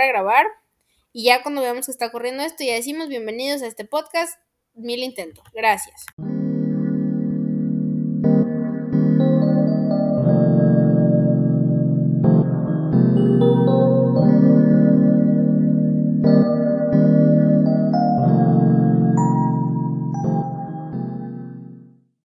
a grabar. Y ya cuando veamos que está corriendo esto, ya decimos bienvenidos a este podcast. Mil intento. Gracias.